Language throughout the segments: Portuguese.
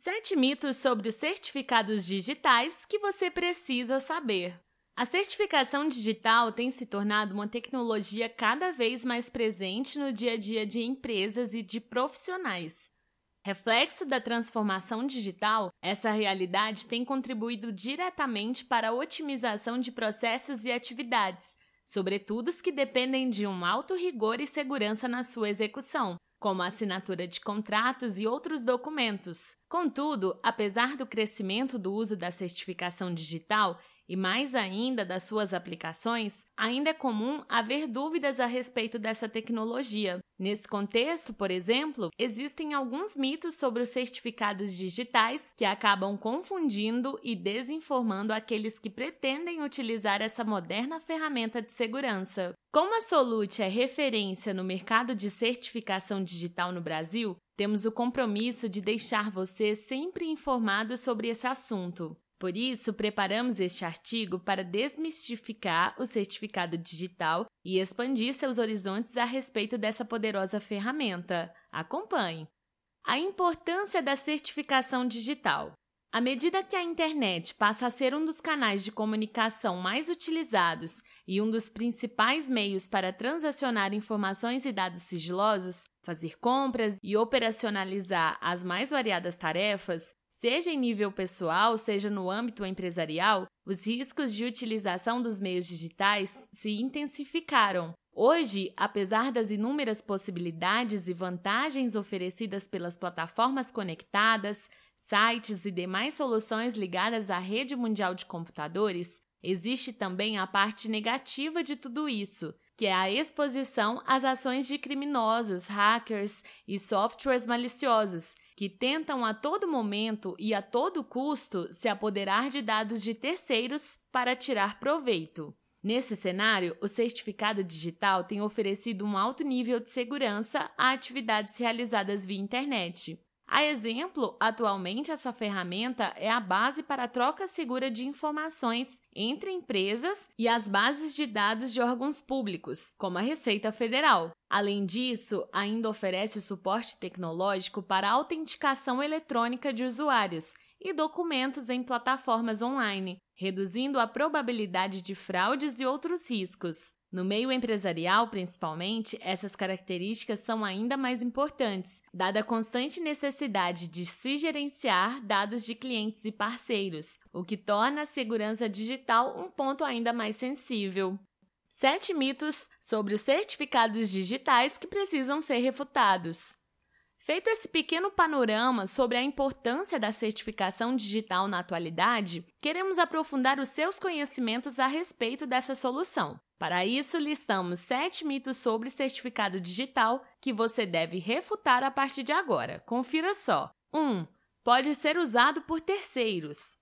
Sete mitos sobre os certificados digitais que você precisa saber. A certificação digital tem se tornado uma tecnologia cada vez mais presente no dia a dia de empresas e de profissionais. Reflexo da transformação digital, essa realidade tem contribuído diretamente para a otimização de processos e atividades, sobretudo os que dependem de um alto rigor e segurança na sua execução, como a assinatura de contratos e outros documentos. Contudo, apesar do crescimento do uso da certificação digital, e mais ainda das suas aplicações, ainda é comum haver dúvidas a respeito dessa tecnologia. Nesse contexto, por exemplo, existem alguns mitos sobre os certificados digitais que acabam confundindo e desinformando aqueles que pretendem utilizar essa moderna ferramenta de segurança. Como a Solute é referência no mercado de certificação digital no Brasil, temos o compromisso de deixar você sempre informado sobre esse assunto. Por isso, preparamos este artigo para desmistificar o certificado digital e expandir seus horizontes a respeito dessa poderosa ferramenta. Acompanhe! A importância da certificação digital. À medida que a internet passa a ser um dos canais de comunicação mais utilizados e um dos principais meios para transacionar informações e dados sigilosos, fazer compras e operacionalizar as mais variadas tarefas, Seja em nível pessoal, seja no âmbito empresarial, os riscos de utilização dos meios digitais se intensificaram. Hoje, apesar das inúmeras possibilidades e vantagens oferecidas pelas plataformas conectadas, sites e demais soluções ligadas à rede mundial de computadores, existe também a parte negativa de tudo isso, que é a exposição às ações de criminosos, hackers e softwares maliciosos que tentam a todo momento e a todo custo se apoderar de dados de terceiros para tirar proveito. Nesse cenário, o certificado digital tem oferecido um alto nível de segurança a atividades realizadas via internet. A exemplo, atualmente essa ferramenta é a base para a troca segura de informações entre empresas e as bases de dados de órgãos públicos, como a Receita Federal. Além disso, ainda oferece o suporte tecnológico para autenticação eletrônica de usuários e documentos em plataformas online, reduzindo a probabilidade de fraudes e outros riscos. No meio empresarial, principalmente, essas características são ainda mais importantes, dada a constante necessidade de se gerenciar dados de clientes e parceiros, o que torna a segurança digital um ponto ainda mais sensível. Sete mitos sobre os certificados digitais que precisam ser refutados. Feito esse pequeno panorama sobre a importância da certificação digital na atualidade, queremos aprofundar os seus conhecimentos a respeito dessa solução. Para isso, listamos sete mitos sobre certificado digital que você deve refutar a partir de agora. Confira só. 1. Um, pode ser usado por terceiros.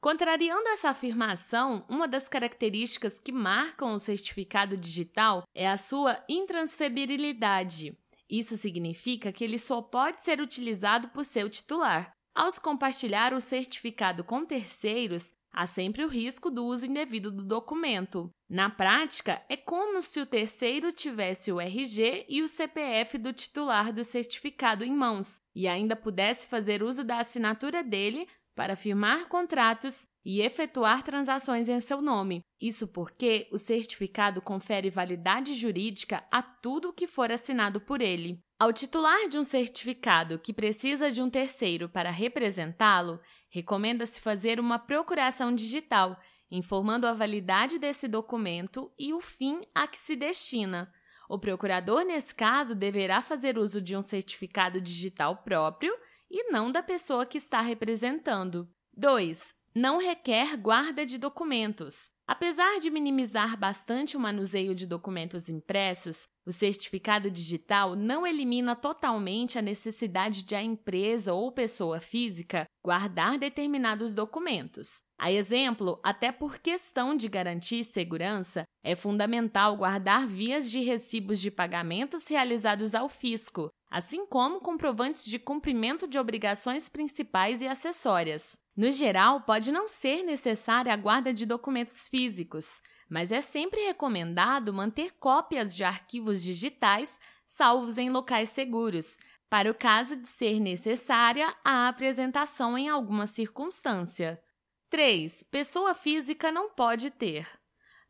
Contrariando essa afirmação, uma das características que marcam o certificado digital é a sua intransferibilidade. Isso significa que ele só pode ser utilizado por seu titular. Ao se compartilhar o certificado com terceiros, há sempre o risco do uso indevido do documento. Na prática, é como se o terceiro tivesse o RG e o CPF do titular do certificado em mãos e ainda pudesse fazer uso da assinatura dele para firmar contratos e efetuar transações em seu nome. Isso porque o certificado confere validade jurídica a tudo que for assinado por ele. Ao titular de um certificado que precisa de um terceiro para representá-lo, recomenda-se fazer uma procuração digital, informando a validade desse documento e o fim a que se destina. O procurador, nesse caso, deverá fazer uso de um certificado digital próprio e não da pessoa que está representando. 2. Não requer guarda de documentos. Apesar de minimizar bastante o manuseio de documentos impressos, o certificado digital não elimina totalmente a necessidade de a empresa ou pessoa física guardar determinados documentos. A exemplo, até por questão de garantir segurança, é fundamental guardar vias de recibos de pagamentos realizados ao fisco, assim como comprovantes de cumprimento de obrigações principais e acessórias. No geral, pode não ser necessária a guarda de documentos físicos, mas é sempre recomendado manter cópias de arquivos digitais salvos em locais seguros, para o caso de ser necessária a apresentação em alguma circunstância. 3. Pessoa física não pode ter.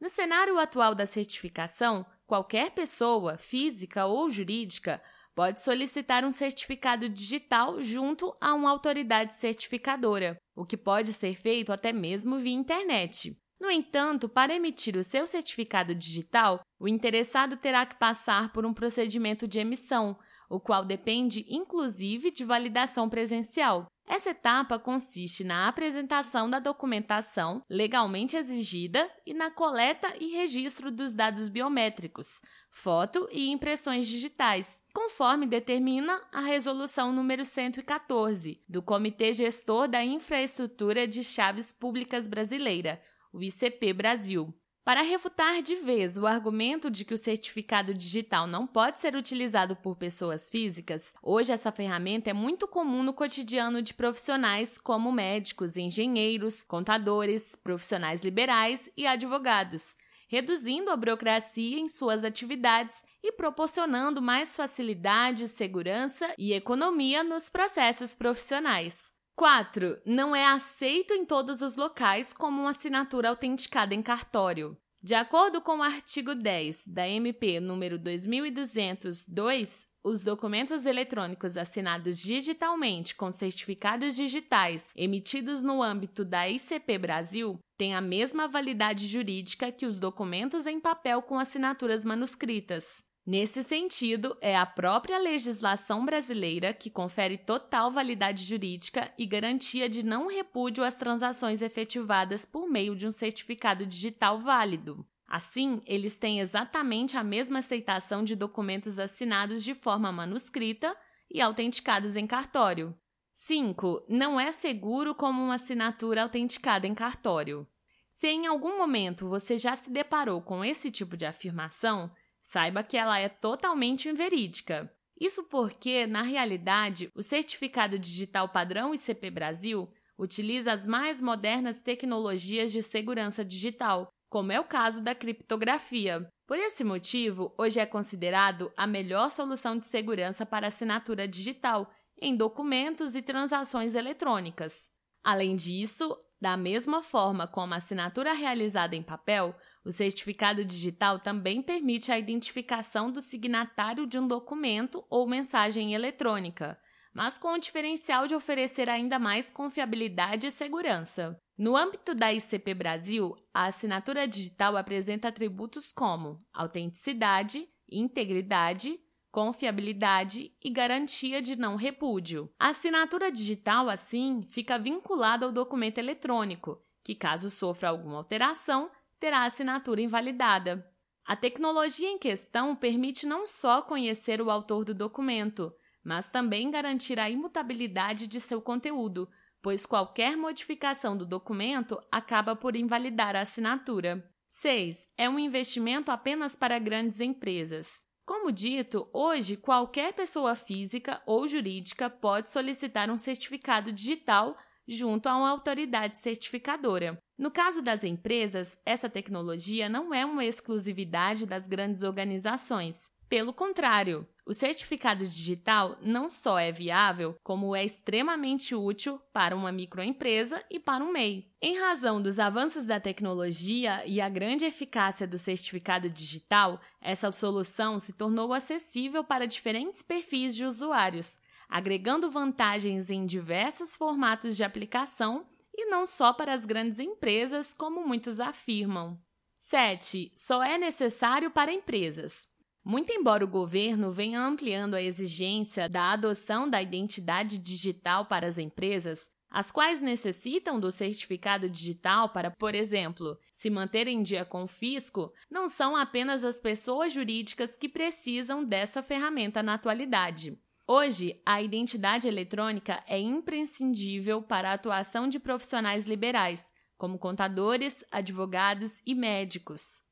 No cenário atual da certificação, qualquer pessoa, física ou jurídica, pode solicitar um certificado digital junto a uma autoridade certificadora, o que pode ser feito até mesmo via internet. No entanto, para emitir o seu certificado digital, o interessado terá que passar por um procedimento de emissão, o qual depende inclusive de validação presencial. Essa etapa consiste na apresentação da documentação legalmente exigida e na coleta e registro dos dados biométricos, foto e impressões digitais, conforme determina a Resolução número 114 do Comitê Gestor da Infraestrutura de Chaves Públicas Brasileira, o ICP Brasil. Para refutar de vez o argumento de que o certificado digital não pode ser utilizado por pessoas físicas, hoje essa ferramenta é muito comum no cotidiano de profissionais como médicos, engenheiros, contadores, profissionais liberais e advogados, reduzindo a burocracia em suas atividades e proporcionando mais facilidade, segurança e economia nos processos profissionais. 4. Não é aceito em todos os locais como uma assinatura autenticada em cartório. De acordo com o artigo 10 da MP número 2202, os documentos eletrônicos assinados digitalmente com certificados digitais emitidos no âmbito da ICP Brasil têm a mesma validade jurídica que os documentos em papel com assinaturas manuscritas. Nesse sentido, é a própria legislação brasileira que confere total validade jurídica e garantia de não repúdio às transações efetivadas por meio de um certificado digital válido. Assim, eles têm exatamente a mesma aceitação de documentos assinados de forma manuscrita e autenticados em cartório. 5. Não é seguro como uma assinatura autenticada em cartório. Se em algum momento você já se deparou com esse tipo de afirmação, Saiba que ela é totalmente inverídica. Isso porque, na realidade, o certificado digital padrão ICP Brasil utiliza as mais modernas tecnologias de segurança digital, como é o caso da criptografia. Por esse motivo, hoje é considerado a melhor solução de segurança para assinatura digital em documentos e transações eletrônicas. Além disso, da mesma forma como a assinatura realizada em papel, o certificado digital também permite a identificação do signatário de um documento ou mensagem eletrônica, mas com o diferencial de oferecer ainda mais confiabilidade e segurança. No âmbito da ICP Brasil, a assinatura digital apresenta atributos como autenticidade, integridade, confiabilidade e garantia de não repúdio. A assinatura digital, assim, fica vinculada ao documento eletrônico, que, caso sofra alguma alteração, terá a assinatura invalidada. A tecnologia em questão permite não só conhecer o autor do documento, mas também garantir a imutabilidade de seu conteúdo, pois qualquer modificação do documento acaba por invalidar a assinatura. 6. É um investimento apenas para grandes empresas. Como dito, hoje qualquer pessoa física ou jurídica pode solicitar um certificado digital junto a uma autoridade certificadora. No caso das empresas, essa tecnologia não é uma exclusividade das grandes organizações. Pelo contrário, o certificado digital não só é viável, como é extremamente útil para uma microempresa e para um MEI. Em razão dos avanços da tecnologia e a grande eficácia do certificado digital, essa solução se tornou acessível para diferentes perfis de usuários, agregando vantagens em diversos formatos de aplicação e não só para as grandes empresas, como muitos afirmam. 7. Só é necessário para empresas. Muito embora o governo venha ampliando a exigência da adoção da identidade digital para as empresas, as quais necessitam do certificado digital para, por exemplo, se manter em dia com o fisco, não são apenas as pessoas jurídicas que precisam dessa ferramenta na atualidade. Hoje, a identidade eletrônica é imprescindível para a atuação de profissionais liberais, como contadores, advogados e médicos.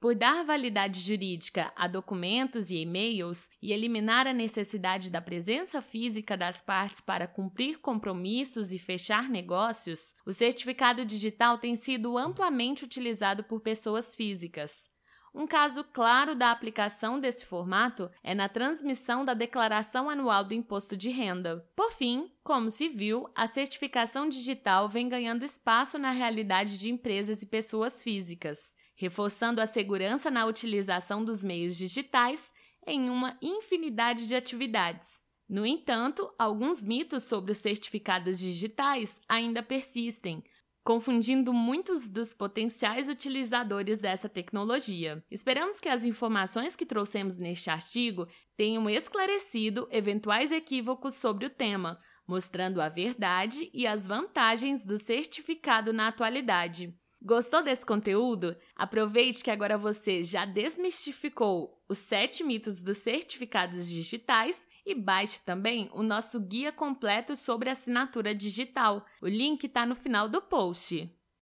Por dar validade jurídica a documentos e e-mails e eliminar a necessidade da presença física das partes para cumprir compromissos e fechar negócios, o certificado digital tem sido amplamente utilizado por pessoas físicas. Um caso claro da aplicação desse formato é na transmissão da Declaração Anual do Imposto de Renda. Por fim, como se viu, a certificação digital vem ganhando espaço na realidade de empresas e pessoas físicas, reforçando a segurança na utilização dos meios digitais em uma infinidade de atividades. No entanto, alguns mitos sobre os certificados digitais ainda persistem, confundindo muitos dos potenciais utilizadores dessa tecnologia. Esperamos que as informações que trouxemos neste artigo tenham esclarecido eventuais equívocos sobre o tema, mostrando a verdade e as vantagens do certificado na atualidade. Gostou desse conteúdo? Aproveite que agora você já desmistificou os sete mitos dos certificados digitais e baixe também o nosso guia completo sobre assinatura digital. O link está no final do post.